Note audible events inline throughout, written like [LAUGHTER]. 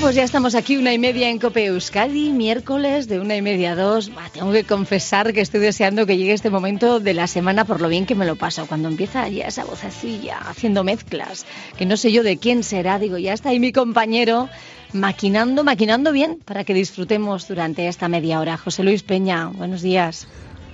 Pues ya estamos aquí una y media en Cope Euskadi, miércoles de una y media a dos. Tengo que confesar que estoy deseando que llegue este momento de la semana por lo bien que me lo paso. Cuando empieza ya esa vocecilla haciendo mezclas, que no sé yo de quién será, digo, ya está ahí mi compañero maquinando, maquinando bien para que disfrutemos durante esta media hora. José Luis Peña, buenos días.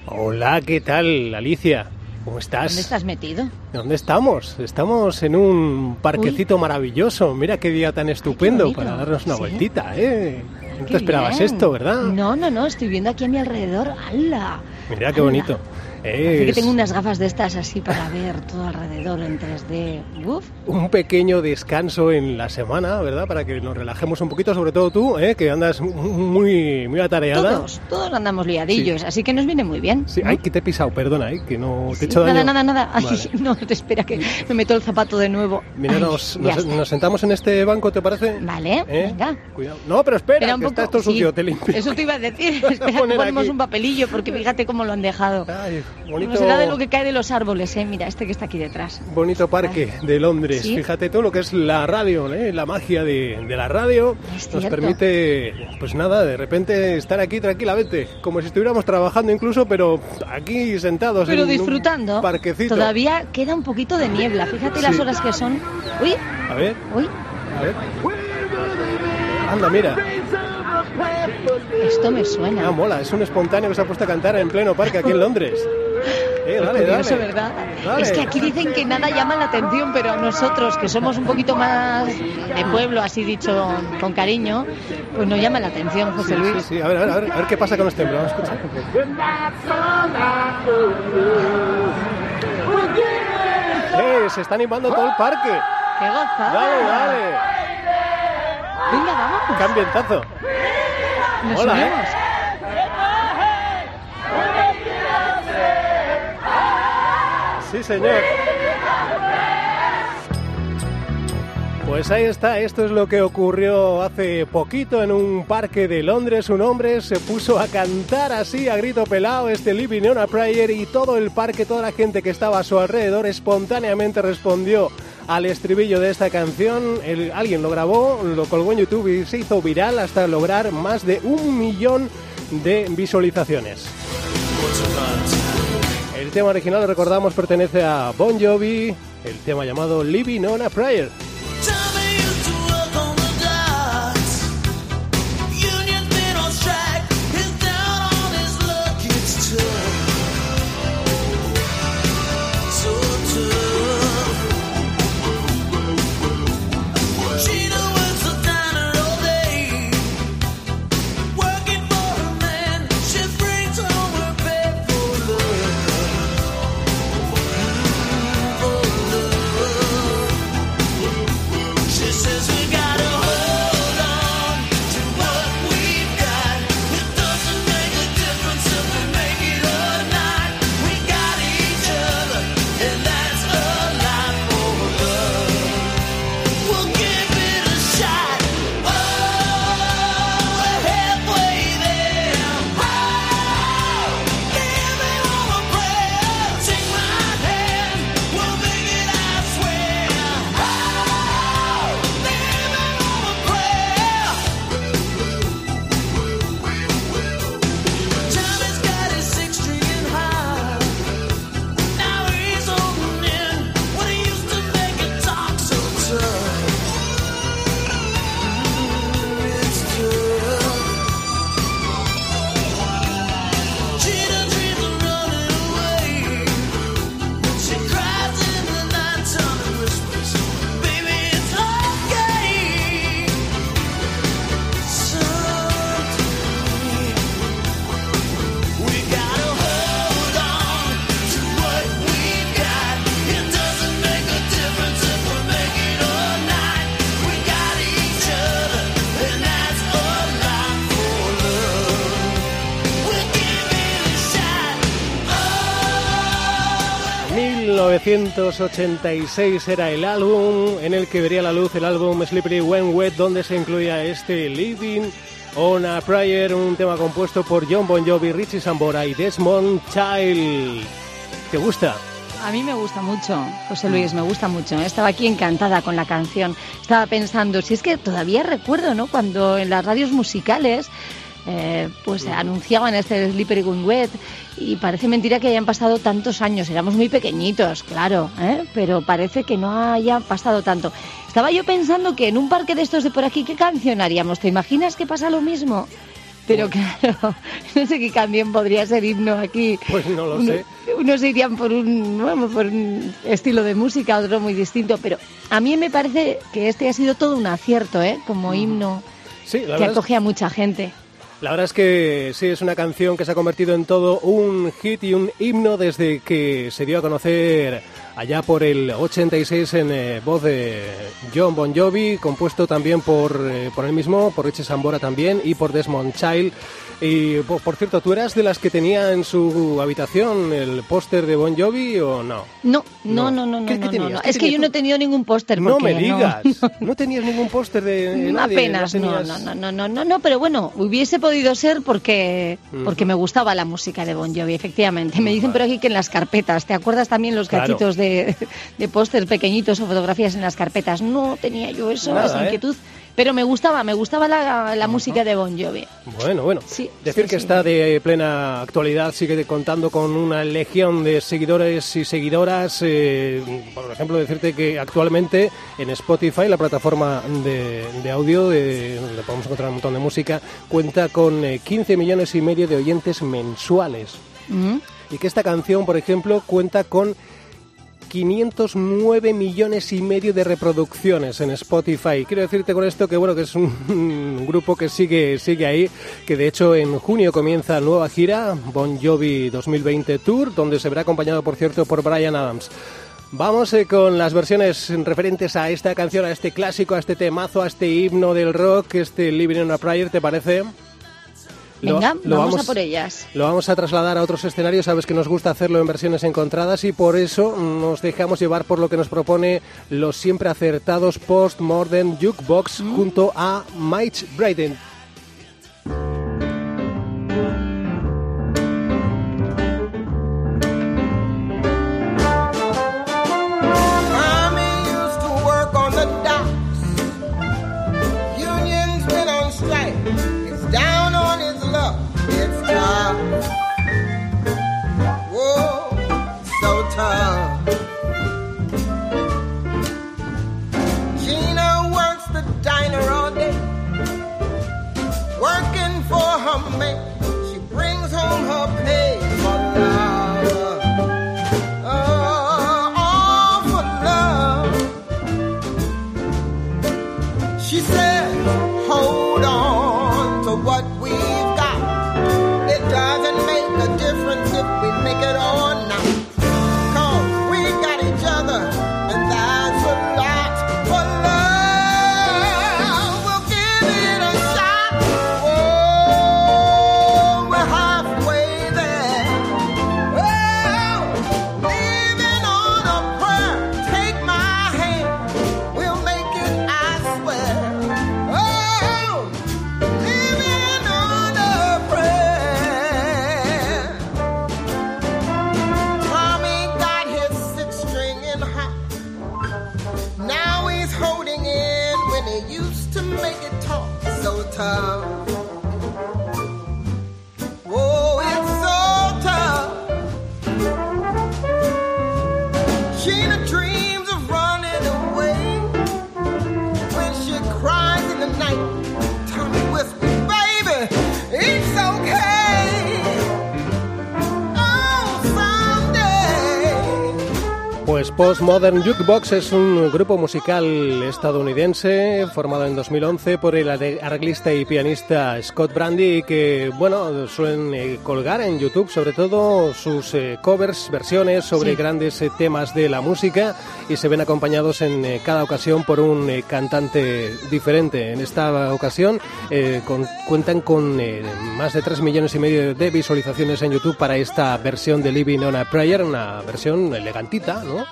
Hola, ¿qué tal, Alicia? ¿Cómo estás? ¿Dónde estás metido? ¿Dónde estamos? Estamos en un parquecito maravilloso. Mira qué día tan estupendo para darnos una Sí. vueltita, ¿eh? No Qué te esperabas bien. esto, ¿verdad? No, no, no, estoy viendo aquí a mi alrededor. ¡Hala! Mira qué ¡Hala! bonito. Parece que Es tengo unas gafas de estas así para ver todo alrededor en 3D. Uf. un pequeño descanso en la semana, ¿verdad? Para que nos relajemos un poquito, sobre todo tú, ¿eh? Que andas muy, muy atareada. Todos, todos andamos liadillos, así que nos viene muy bien. Sí, ¿no? ay, que te he pisado, perdona, ¿eh? Que no te he Sí, hecho daño. nada, nada, nada. Vale. [LAUGHS] no, te espera que me meto el zapato de nuevo. Mira, Ay, nos, nos- nos sentamos en este banco, ¿te parece? Vale, ¿Eh? venga. Cuidado. No, pero espera, que un está poco, esto sucio, sí, te limpio. Eso te iba a decir. [LAUGHS] Espera, que ponemos un papelillo porque fíjate cómo lo han dejado. Ay, bonito. No será de lo que cae de los árboles, eh. Mira, este que está aquí detrás. Bonito parque de Londres. Sí. Fíjate todo lo que es la radio, ¿eh? la magia de, de la radio. Es nos cierto. permite, pues nada, de repente estar aquí tranquilamente, como si estuviéramos trabajando incluso, pero aquí sentados Pero en disfrutando. un parquecito. Todavía queda un poquito de niebla. Fíjate las Sí. horas que son. Uy, A ver, uy. a ver. Anda, mira. Esto me suena. Ah, mola, es un espontáneo que se ha puesto a cantar en pleno parque aquí en Londres. [LAUGHS] Eh, dale, Curioso, dale. ¿verdad? Dale. Es que aquí dicen que nada llama la atención, pero nosotros, que somos un poquito más de pueblo, así dicho con cariño, pues nos llama la atención, José Sí, Luis. sí, sí. A ver, a ver, a ver, a ver qué pasa con este hombre. Vamos a escuchar. Eh, se está animando todo el parque. ¡Qué gozada! Dale, dale. Venga, vamos. ¡Qué ambientazo! Nos Hola, ¿eh? Sí, señor. Pues ahí está, esto es lo que ocurrió hace poquito en un parque de Londres. Un hombre se puso a cantar así a grito pelado este Living on a Prayer y todo el parque, toda la gente que estaba a su alrededor espontáneamente respondió al estribillo de esta canción. Alguien lo grabó, lo colgó en YouTube y se hizo viral hasta lograr más de un millón de visualizaciones. El tema original, recordamos, pertenece a Bon Jovi, el tema llamado Living on a Prayer. 1986 era el álbum en el que vería la luz el álbum Slippery When Wet, donde se incluía este Living on a Prayer, un tema compuesto por John Bon Jovi, Richie Sambora y Desmond Child. ¿Te gusta? A mí me gusta mucho, José Luis, me gusta mucho. Estaba aquí encantada con la canción. Estaba pensando, si es que todavía recuerdo, ¿no? Cuando en las radios musicales eh, pues anunciaban este Slippery When Wet y parece mentira que hayan pasado tantos años. Éramos muy pequeñitos, claro, ¿eh? pero parece que no haya pasado tanto. Estaba yo pensando que en un parque de estos de por aquí, ¿qué canción haríamos? ¿Te imaginas que pasa lo mismo? Pero claro, [LAUGHS] no sé qué canción podría ser himno aquí. Pues no lo sé. Unos irían por un, por un estilo de música, otro muy distinto, pero a mí me parece que este ha sido todo un acierto, ¿eh? Como himno que acoge a mucha gente. La verdad es que sí, es una canción que se ha convertido en todo un hit y un himno desde que se dio a conocer allá por el 86 en eh, voz de John Bon Jovi, compuesto también por, eh, por él mismo, por Richie Sambora también y por Desmond Child. Y por, cierto, ¿tú eras de las que tenía en su habitación el póster de Bon Jovi o no? No, no, no, no, no. ¿Qué, no, Es que yo no he tenido ningún póster. No me digas. [LAUGHS] No, tenías ningún póster de nadie, Apenas, no, no, no, no, no, no, pero bueno, hubiese podido ser porque, porque me gustaba la música de Bon Jovi, efectivamente. Me dicen por aquí que en las carpetas, ¿te acuerdas también los gatitos de, de póster pequeñitos o fotografías en las carpetas? No tenía yo eso, esa ¿eh? inquietud. Pero me gustaba, me gustaba la, música de Bon Jovi. Bueno, bueno. Sí, Decir que está de plena actualidad, sigue contando con una legión de seguidores y seguidoras. Eh, por ejemplo, decirte que actualmente en Spotify, la plataforma de, audio, de, donde podemos encontrar un montón de música, cuenta con 15 eh, millones y medio de oyentes mensuales. Y que esta canción, por ejemplo, cuenta con 509 millones y medio de reproducciones en Spotify. Quiero decirte con esto que bueno que es un [LAUGHS] grupo que sigue sigue ahí, que de hecho en junio comienza nueva gira Bon Jovi 2020 Tour, donde se verá acompañado por cierto por Brian Adams. Vamos eh, con las versiones referentes a esta canción, a este clásico, a este temazo, a este himno del rock, este Living in a Prayer, ¿te parece? Venga, lo, vamos, a por ellas. Lo vamos a trasladar a otros escenarios, sabes que nos gusta hacerlo en versiones encontradas y por eso nos dejamos llevar por lo que nos propone los siempre acertados Post-Modern Jukebox mm. junto a Mike Braden. Make. Bye. Postmodern Jukebox es un grupo musical estadounidense formado en 2011 por el arreglista y pianista Scott Brandy que, bueno, suelen eh, colgar en YouTube sobre todo sus eh, covers, versiones sobre Sí. grandes eh, temas de la música y se ven acompañados en cada ocasión por un cantante diferente. En esta ocasión eh, con- cuentan con eh, más de 3 millones y medio de visualizaciones en YouTube para esta versión de Living on a Prayer, una versión elegantita, ¿no?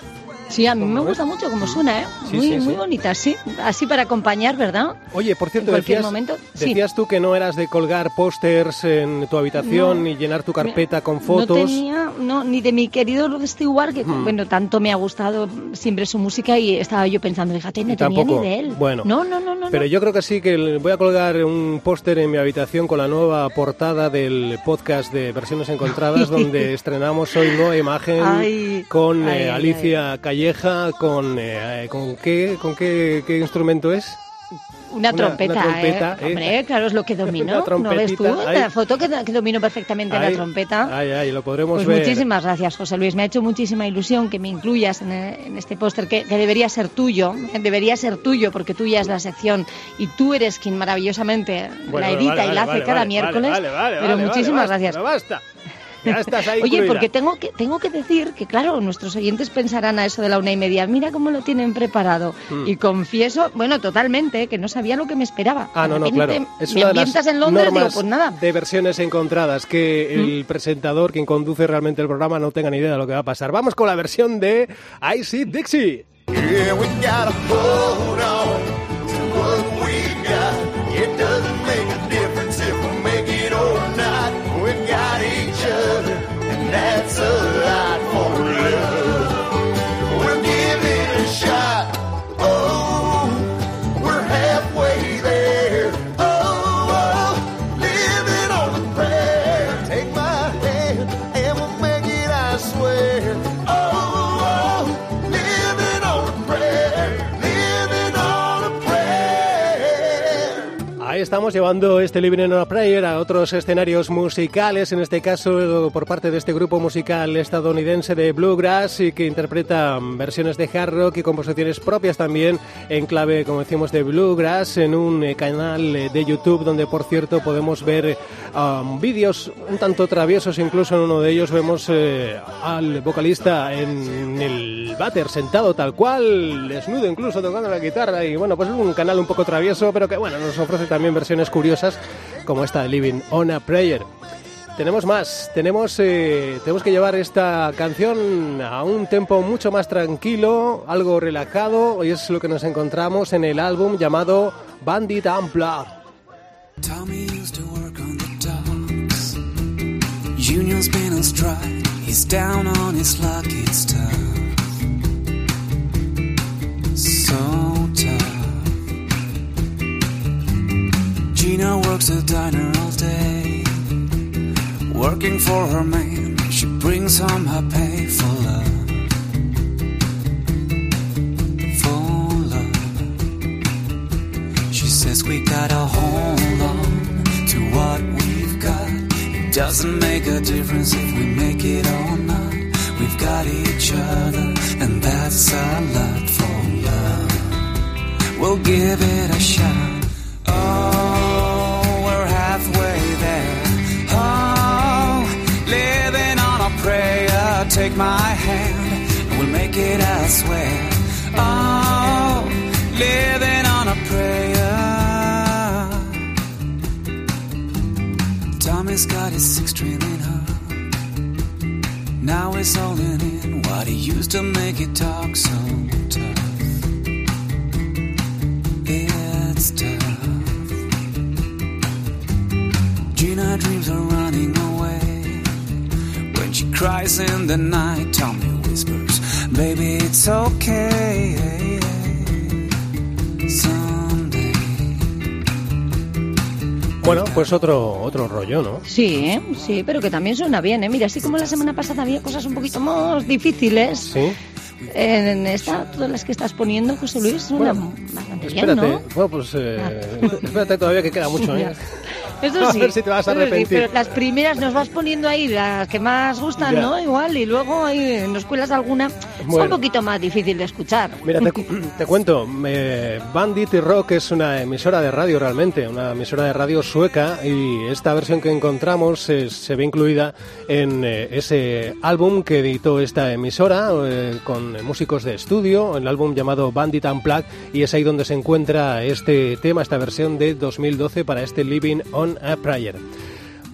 Sí, a mí me ¿Cómo gusta ves? mucho como suena, ¿eh? Sí, muy, sí, sí. muy bonita, sí. Así para acompañar, ¿verdad? Oye, por cierto, En cualquier decías, momento, decías tú que no eras de colgar pósters en tu habitación No. ni llenar tu carpeta con No fotos. tenía, no, ni de mi querido Rod Stewart, que Hmm. bueno, tanto me ha gustado siempre su música y estaba yo pensando, fíjate, no tenía ni de él. Bueno. no, no, no, no. Pero no. yo creo que sí que voy a colgar un póster en mi habitación con la nueva portada del podcast de Versiones Encontradas, [LAUGHS] donde estrenamos hoy nueva imagen Ay, con ay, eh, Alicia Calleja, con, eh, ¿con qué, con qué, qué instrumento es? Una, una- trompeta, una trompeta, ¿eh? ¿eh? Hombre, claro, es lo que [LAUGHS] dominó. Una ¿No ves tú? ahí. La foto que, que dominó perfectamente la trompeta. Ay, ay, lo podremos Pues ver. muchísimas gracias, José Luis. Me ha hecho muchísima ilusión que me incluyas en, eh, en este póster que, que debería ser tuyo. eh, Debería ser tuyo porque tuya es la sección y tú eres quien maravillosamente Bueno, la edita vale, y la hace vale, cada vale, miércoles. vale, vale, pero muchísimas gracias. Basta. Ya estás ahí Oye, porque tengo que, tengo que decir que, claro, nuestros oyentes pensarán a eso de la una y media, mira cómo lo tienen preparado. Mm. Y confieso, bueno, totalmente, que no sabía lo que me esperaba. Ah, no, De no, claro. Es me una de las ambientas en Londres, digo, pues nada. de versiones encontradas, que el presentador, quien conduce realmente el programa, no tenga ni idea de lo que va a pasar. Vamos con la versión de I See Dixie. Yeah, we gotta hold on estamos llevando este Living in a Prayer a otros escenarios musicales, en este caso por parte de este grupo musical estadounidense de Bluegrass y que interpreta versiones de hard rock y composiciones propias también en clave, como decimos, de Bluegrass en un eh, canal de YouTube donde, por cierto, podemos ver um, vídeos un tanto traviesos, incluso en uno de ellos vemos eh, al vocalista en el váter sentado tal cual, desnudo incluso tocando la guitarra y bueno, pues es un canal un poco travieso, pero que bueno, nos ofrece también versiones curiosas como esta de Living on a Prayer. Tenemos más, tenemos, eh, tenemos que llevar esta canción a un tempo mucho más tranquilo, algo relajado, y es lo que nos encontramos en el álbum llamado Bandit Unplugged. Tommy down on luck. It's. So. Gina works a diner all day. Working for her man. She brings home her pay for love. For love. She says we gotta hold on to what we've got. It doesn't make a difference if we make it or not. We've got each other, and that's our love. We'll give it a shot. Oh, we're halfway there. Oh, living on a prayer. Take my hand, and we'll make it, I swear. Oh, living on a prayer. Tommy's got his six string in her. Now he's holding in what he used to make it talk so Gina dreams are running away. When she cries in the night, Tommy whispers, Baby, it's okay. Someday. Bueno, pues otro, otro rollo, ¿no? Sí, ¿eh? sí, pero que también suena bien, ¿eh? Mira, así como la semana pasada había cosas un poquito más difíciles, Sí. en esta, todas las que estás poniendo, José Luis, suena Bueno, bastante bien, Espérate, ¿no? bueno, pues eh, espérate todavía que queda mucho, ¿eh? Eso [LAUGHS] A sí. ver si te vas a sí, arrepentir. pero las primeras nos vas poniendo ahí, las que más gustan, Ya. ¿no? Igual, y luego ahí nos cuelas alguna. Bueno. un poquito más difícil de escuchar. Mira, te, [LAUGHS] te cuento, eh, Bandit Rock es una emisora de radio realmente, una emisora de radio sueca y esta versión que encontramos eh, se ve incluida en eh, ese álbum que editó esta emisora eh, con músicos de estudio, el álbum llamado Bandit Unplugged y es ahí donde se encuentra este tema, esta versión de 2012 para este Living on a Prayer.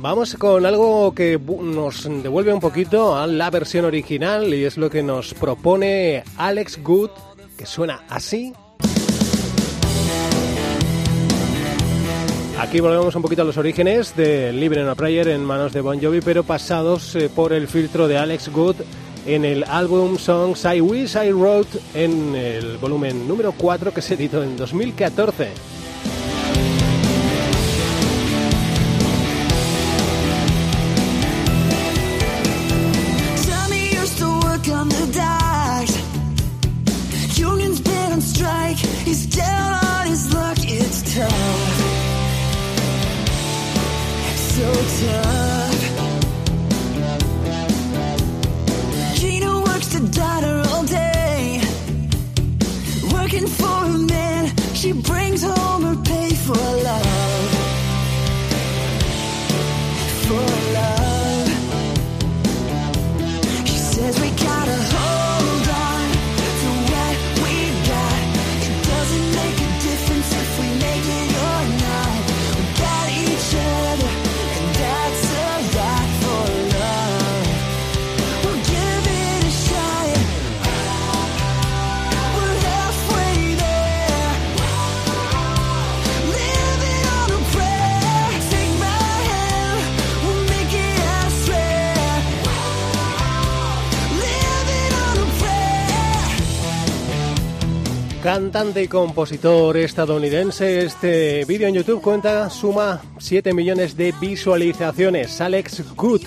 Vamos con algo que nos devuelve un poquito a la versión original y es lo que nos propone Alex Good, que suena así. Aquí volvemos un poquito a los orígenes de Living on a Prayer en manos de Bon Jovi, pero pasados eh, por el filtro de Alex Good en el álbum Songs I Wish I Wrote en el volumen número 4 que se editó en 2014. Cantante y compositor estadounidense, este vídeo en YouTube cuenta, suma 7 millones de visualizaciones. Alex Good.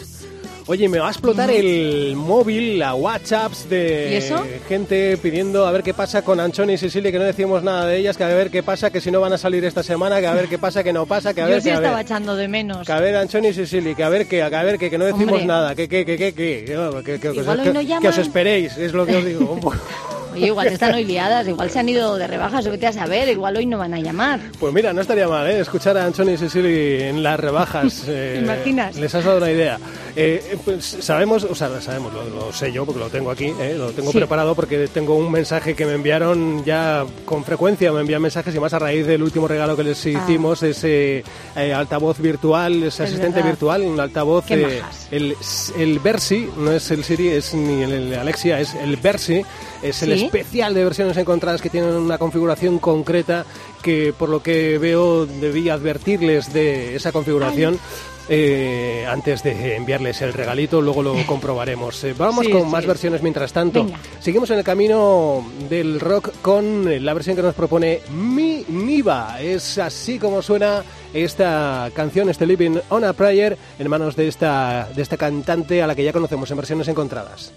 Oye, me va a explotar el móvil, a WhatsApps de gente pidiendo a ver qué pasa con Anchoni y Sicilia, que no decimos nada de ellas, que a ver qué pasa, que si no van a salir esta semana, que a ver qué pasa, que no pasa, que a Yo ver sí que a ver. estaba echando de menos. Que a ver, Anchoni y Sicily, que a ver que, que a ver que, que no decimos Hombre. nada, que, que, que, que, que, que, que, que- que os esperéis, es lo que os digo. [LAUGHS] Oye, igual están hoy liadas, igual se han ido de rebajas, vete a saber, igual hoy no van a llamar. Pues mira, no estaría mal, ¿eh? Escuchar a Anthony y Cecily en las rebajas. [LAUGHS] eh, ¿Te imaginas? Les has dado una idea. Eh, pues sabemos, o sea, sabemos, lo, lo sé yo porque lo tengo aquí, ¿eh? lo tengo Sí. preparado porque tengo un mensaje que me enviaron ya con frecuencia, me envían mensajes y más a raíz del último regalo que les hicimos, ese eh, altavoz virtual, ese Ah. Es asistente verdad. virtual, un altavoz, el, el Versi, no es el Siri, es ni el, el Alexia, es el Versi, es el Sí. especial de versiones encontradas que tienen una configuración concreta que por lo que veo debí advertirles de esa configuración. eh, antes de enviarles el regalito, luego lo comprobaremos. Eh, vamos Sí, con sí, más versiones mientras tanto. Venga. Seguimos en el camino del rock con la versión que nos propone Mi Niva. Es así como suena esta canción, este Living on a Prayer, en manos de esta, de esta cantante a la que ya conocemos en versiones encontradas.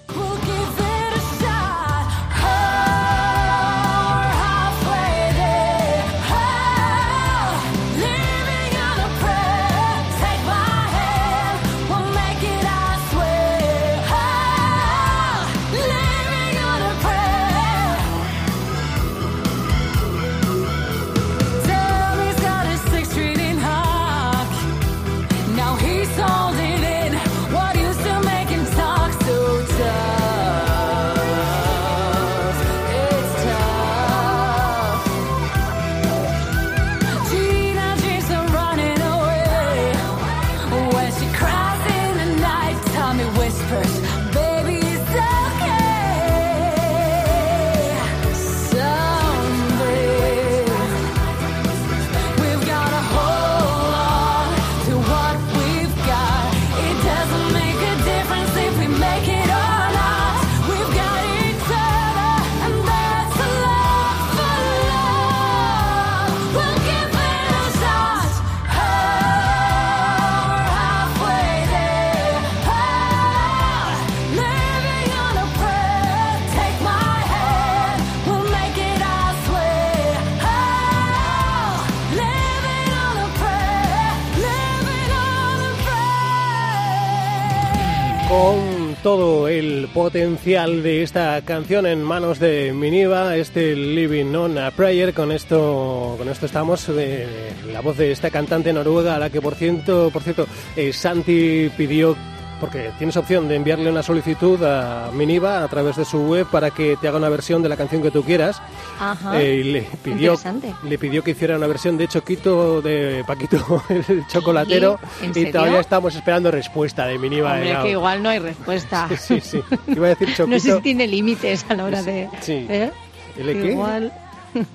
Potencial de esta canción en manos de Miniva, este Living on a Prayer. Con esto, con esto estamos. eh, la voz de esta cantante noruega, a la que por cierto, por cierto, eh, Santi pidió. Porque tienes opción de enviarle una solicitud a Miniva a través de su web para que te haga una versión de la canción que tú quieras. Ajá. Eh, y le pidió, le pidió que hiciera una versión de Choquito de Paquito [LAUGHS] el chocolatero ¿En y todavía estamos esperando respuesta de Miniva. Hombre, la- que igual no hay respuesta. [LAUGHS] Sí, sí. Iba a decir Choquito. [LAUGHS] No sé si tiene límites a la hora de... Sí. ¿eh? ¿El qué? Igual...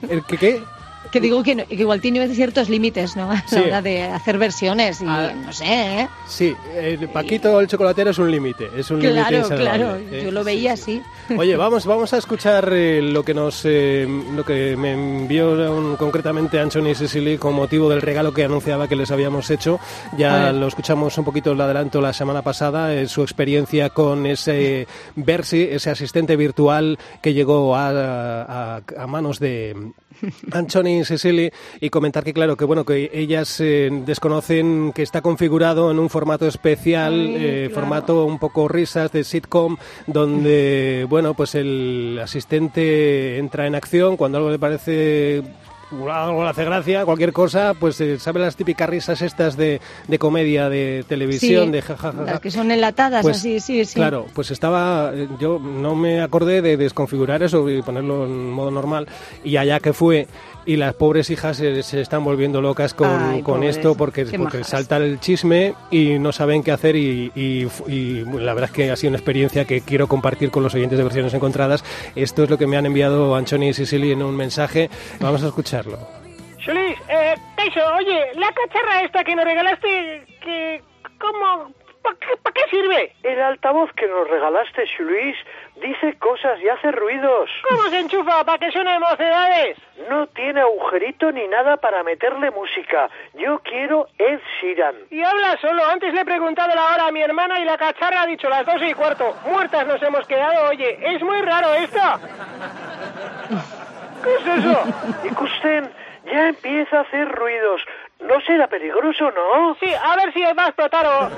¿El qué? Que digo que, no- que igual tiene ciertos límites, ¿no? [LAUGHS] A la Sí. hora de hacer versiones y Ah. no sé, ¿eh? Sí, el Paquito el chocolatero es un límite, es un límite Claro, insalvable, claro. ¿eh? Yo lo veía sí. así. Oye, [LAUGHS] vamos, vamos a escuchar eh, lo que nos, eh, lo que me envió un- concretamente Anthony Sicily con motivo del regalo que anunciaba que les habíamos hecho. Ya lo escuchamos un poquito el adelanto la semana pasada, eh, su experiencia con ese Versi, ese asistente virtual que llegó a, a- a manos de Anthony Sicily y comentar que claro que bueno que ellas eh, desconocen que está configurado en un formato especial, eh, claro. formato un poco risas de sitcom, donde [LAUGHS] bueno pues el asistente entra en acción cuando algo le parece algo le hace gracia, cualquier cosa, pues eh, sabe las típicas risas estas de, de comedia de televisión, Sí, de jajaja. Las que son enlatadas, Pues, así, sí, sí. Claro, pues estaba, eh, yo no me acordé de desconfigurar eso y ponerlo en modo normal y allá que fue y las pobres hijas se, se están volviendo locas con, Ay, con esto porque, porque salta el chisme y no saben qué hacer y, y- y la verdad es que ha sido una experiencia que quiero compartir con los oyentes de versiones encontradas. Esto es lo que me han enviado Anchoni y Sicily en un mensaje. Vamos a escucharlo. Chulis, eh, Taiso, oye, la cacharra esta que nos regalaste, que... ¿Cómo? ¿Para qué, pa' qué sirve? El altavoz que nos regalaste, Luis, dice cosas y hace ruidos. ¿Cómo se enchufa? ¿Para que suene mocedades? No tiene agujerito ni nada para meterle música. Yo quiero Ed Sheeran. Y habla solo. Antes le he preguntado la hora a mi hermana y la cacharra ha dicho las dos y cuarto. Muertas nos hemos quedado, oye. Es muy raro esto. ¿Qué es eso? Y Kusten ya empieza a hacer ruidos. ¿No será peligroso, no? Sí, a ver si va a explotar o...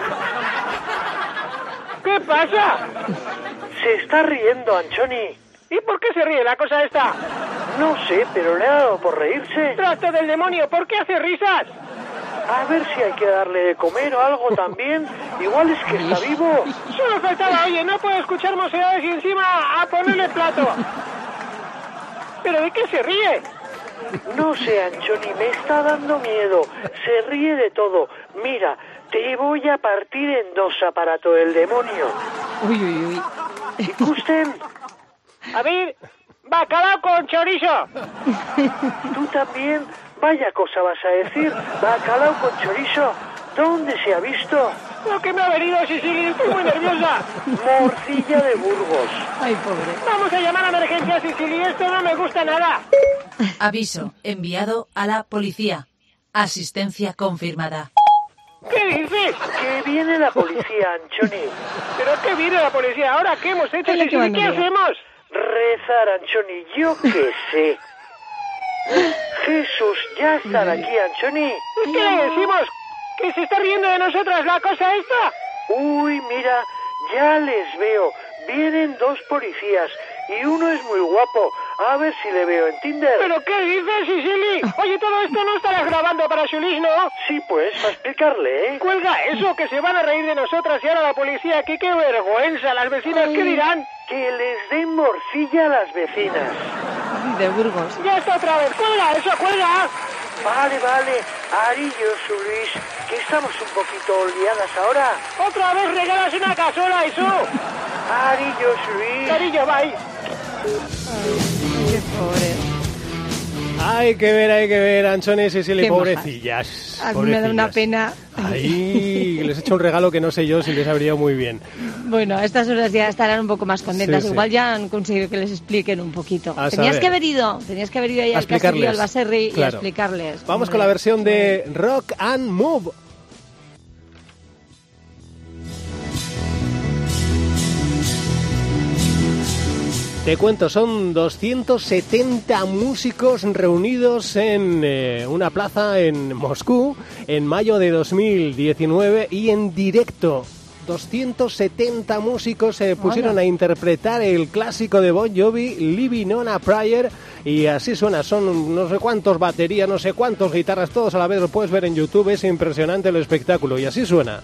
¿Qué pasa? Se está riendo, Anchoni. ¿Y por qué se ríe la cosa esta? No sé, pero le ha dado por reírse. Trato del demonio, ¿por qué hace risas? A ver si hay que darle de comer o algo también. Igual es que está vivo. Solo faltaba, oye, no puedo escuchar mocedades y encima a ponerle plato. ¿Pero de qué se ríe? No sé, Anchoni, me está dando miedo. Se ríe de todo. Mira, te voy a partir en dos, aparato del demonio. Uy, uy, uy. ¿Y Kusten? A ver, bacalao con chorizo. ¿Tú también? Vaya cosa vas a decir. Bacalao con chorizo. ¿Dónde se ha visto? Lo que me ha venido, Sicilia, estoy muy nerviosa. Morcilla de Burgos. Ay, pobre. Vamos a llamar a emergencia, Sicilia, esto no me gusta nada. Aviso. Enviado a la policía. Asistencia confirmada. ¿Qué dices? Que viene la policía, Anchoni. ¿Pero qué viene la policía ahora? ¿Qué hemos hecho? ¿Qué liar. hacemos? Rezar, Anchoni, yo qué sé. Jesús, ya están aquí, Anchoni. ¿Y ¿Qué le decimos? ¿Que se está riendo de nosotras la cosa esta? Uy, mira, ya les veo. Vienen dos policías y uno es muy guapo. A ver si le veo en Tinder. ¿Pero qué dices, Sicily? Oye, todo esto no estarás grabando para Chulis, ¿no? Sí, pues, para explicarle, ¿eh? Cuelga eso, que se van a reír de nosotras y ahora la policía aquí. ¡Qué vergüenza! ¿Las vecinas qué dirán? Que les den morcilla a las vecinas. De Burgos. Ya está otra vez. ¡Cuelga eso, cuelga! Vale, vale. Arillo, su Luis, que estamos un poquito liadas ahora. ¡Otra vez regalas una cazuela, eso! Arillo, su Luis. Cariño, bye. Qué pobre. Hay que ver, hay que ver, Anchoni y Qué pobrecillas. A mí me da una pobrecillas. pena. Ay, les he hecho un regalo que no sé yo si les habría muy bien. Bueno, a estas horas ya estarán un poco más contentas. Sí, sí. Igual ya han conseguido que les expliquen un poquito. A tenías saber. que haber ido, tenías que haber ido ahí A al Baserri y a Claro. explicarles. Vamos Hombre. con la versión de Rock and Move. Te cuento, son 270 músicos reunidos en eh, una plaza en Moscú en mayo de 2019 y en directo 270 músicos se pusieron Hola. a interpretar el clásico de Bon Jovi, Living on a Prayer, y así suena, son no sé cuántos baterías, no sé cuántos guitarras, todos a la vez, lo puedes ver en YouTube, es impresionante el espectáculo, y así suena.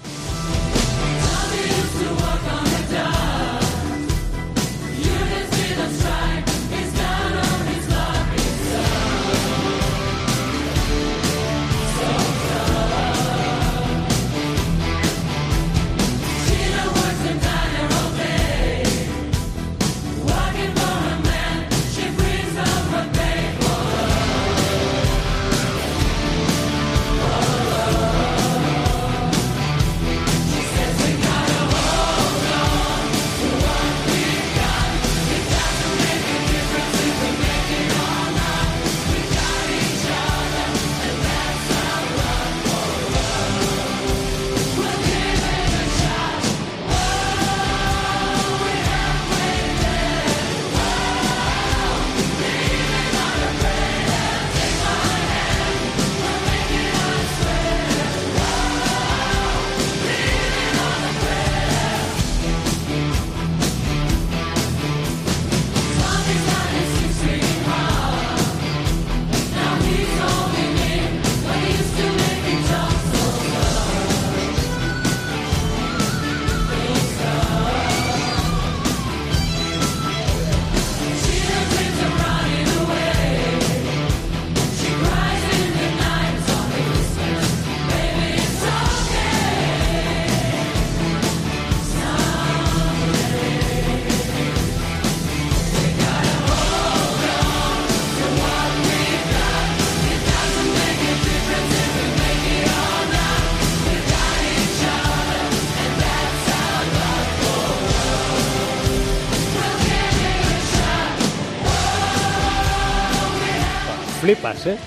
Flipas, ¿eh?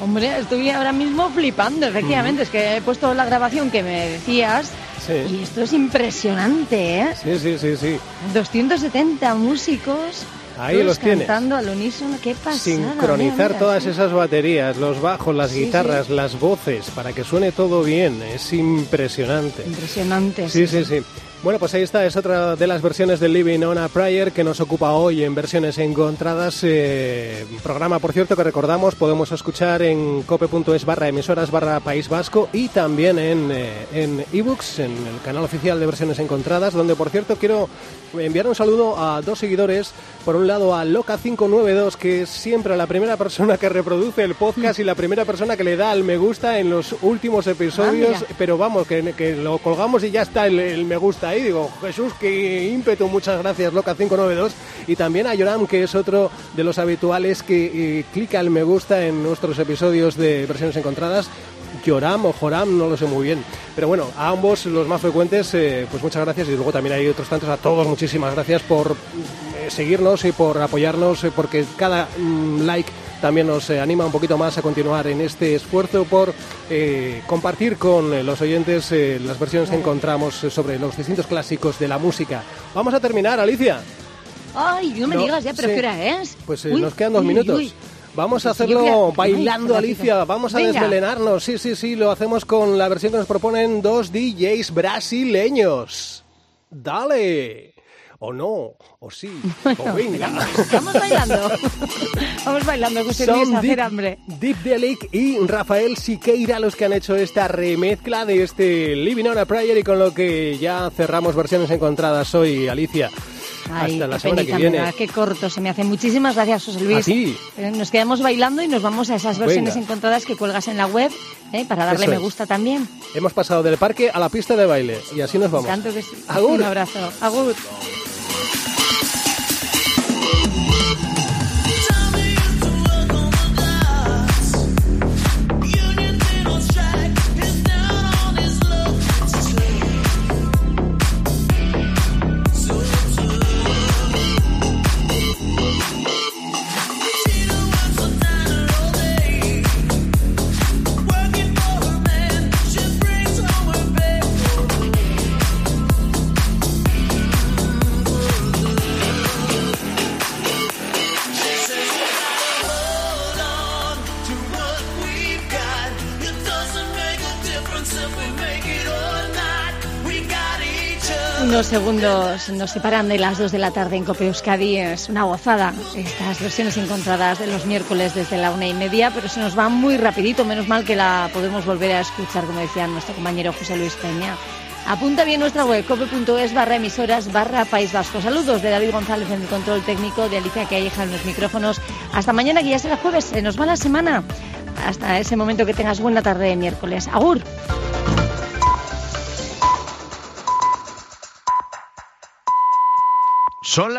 Hombre, estoy ahora mismo flipando, efectivamente. Es que he puesto la grabación que me decías Sí. y esto es impresionante, ¿eh? Sí, sí, sí, sí. 270 músicos. Ahí los tienes. cantando al unísono, qué pasada. Sincronizar mira, mira, todas sí. esas baterías, los bajos, las Sí, guitarras, las voces, para que suene todo bien. Es impresionante. Impresionante. Sí, sí, sí. Bueno, pues ahí está, es otra de las versiones del Living on a Prayer que nos ocupa hoy en versiones encontradas. eh, programa, por cierto, que recordamos, podemos escuchar en cope.es barra emisoras barra País Vasco y también en eh, en ebooks, en el canal oficial de versiones encontradas, donde, por cierto, quiero enviar un saludo a dos seguidores. Por un lado, a Loca592, que es siempre la primera persona que reproduce el podcast y la primera persona que le da al me gusta en los últimos episodios Ah, pero vamos, que, que lo colgamos y ya está el, el me gusta ahí. Digo, Jesús, qué ímpetu, muchas gracias, Loca592. Y también a Yoram, que es otro de los habituales que eh, clica el me gusta en nuestros episodios de versiones encontradas. Yoram o Joram, no lo sé muy bien. Pero bueno, a ambos los más frecuentes, eh, pues muchas gracias. Y luego también hay otros tantos. A todos, muchísimas gracias por eh, seguirnos y por apoyarnos, porque cada mm, like también nos eh, anima un poquito más a continuar en este esfuerzo por eh, compartir con eh, los oyentes eh, las versiones que encontramos eh, sobre los distintos clásicos de la música. Vamos a terminar, Alicia. Ay, no me No, digas ya, pero sí. ¿qué hora es? Pues Uy, nos quedan dos uy, minutos. uy. Vamos a Pues hacerlo a- bailando, Ay, Alicia. Vamos a Venga. desmelenarnos. Sí, sí, sí. Lo hacemos con la versión que nos proponen dos DJs brasileños. Dale. O no, o sí, o [LAUGHS] venga. Vamos bailando. [LAUGHS] Vamos bailando, que se a hacer Deep, hambre. Deep Delic y Rafael Siqueira los que han hecho esta remezcla de este Living on a Prayer y con lo que ya cerramos versiones encontradas hoy, Alicia. Ay, Hasta la semana penita que viene. qué corto se me hace. Muchísimas gracias, José Luis. A ti. Eh, Nos quedamos bailando y nos vamos a esas versiones Venga. encontradas que cuelgas en la web eh, para darle Eso me es. gusta también. Hemos pasado del parque a la pista de baile y así nos vamos. Tanto que sí. Agur. Un abrazo. Agur. Unos segundos nos separan de las 2 de la tarde en Cope Euskadi. Es una gozada estas versiones encontradas de los miércoles desde la una y media, pero se nos va muy rapidito. Menos mal que la podemos volver a escuchar, como decía nuestro compañero José Luis Peña. Apunta bien nuestra web, cope.es barra emisoras barra País Vasco. Saludos de David González en el control técnico, de Alicia Calleja en los micrófonos. Hasta mañana, que ya será jueves. Se nos va la semana. Hasta ese momento que tengas buena tarde de miércoles. Agur. Son la-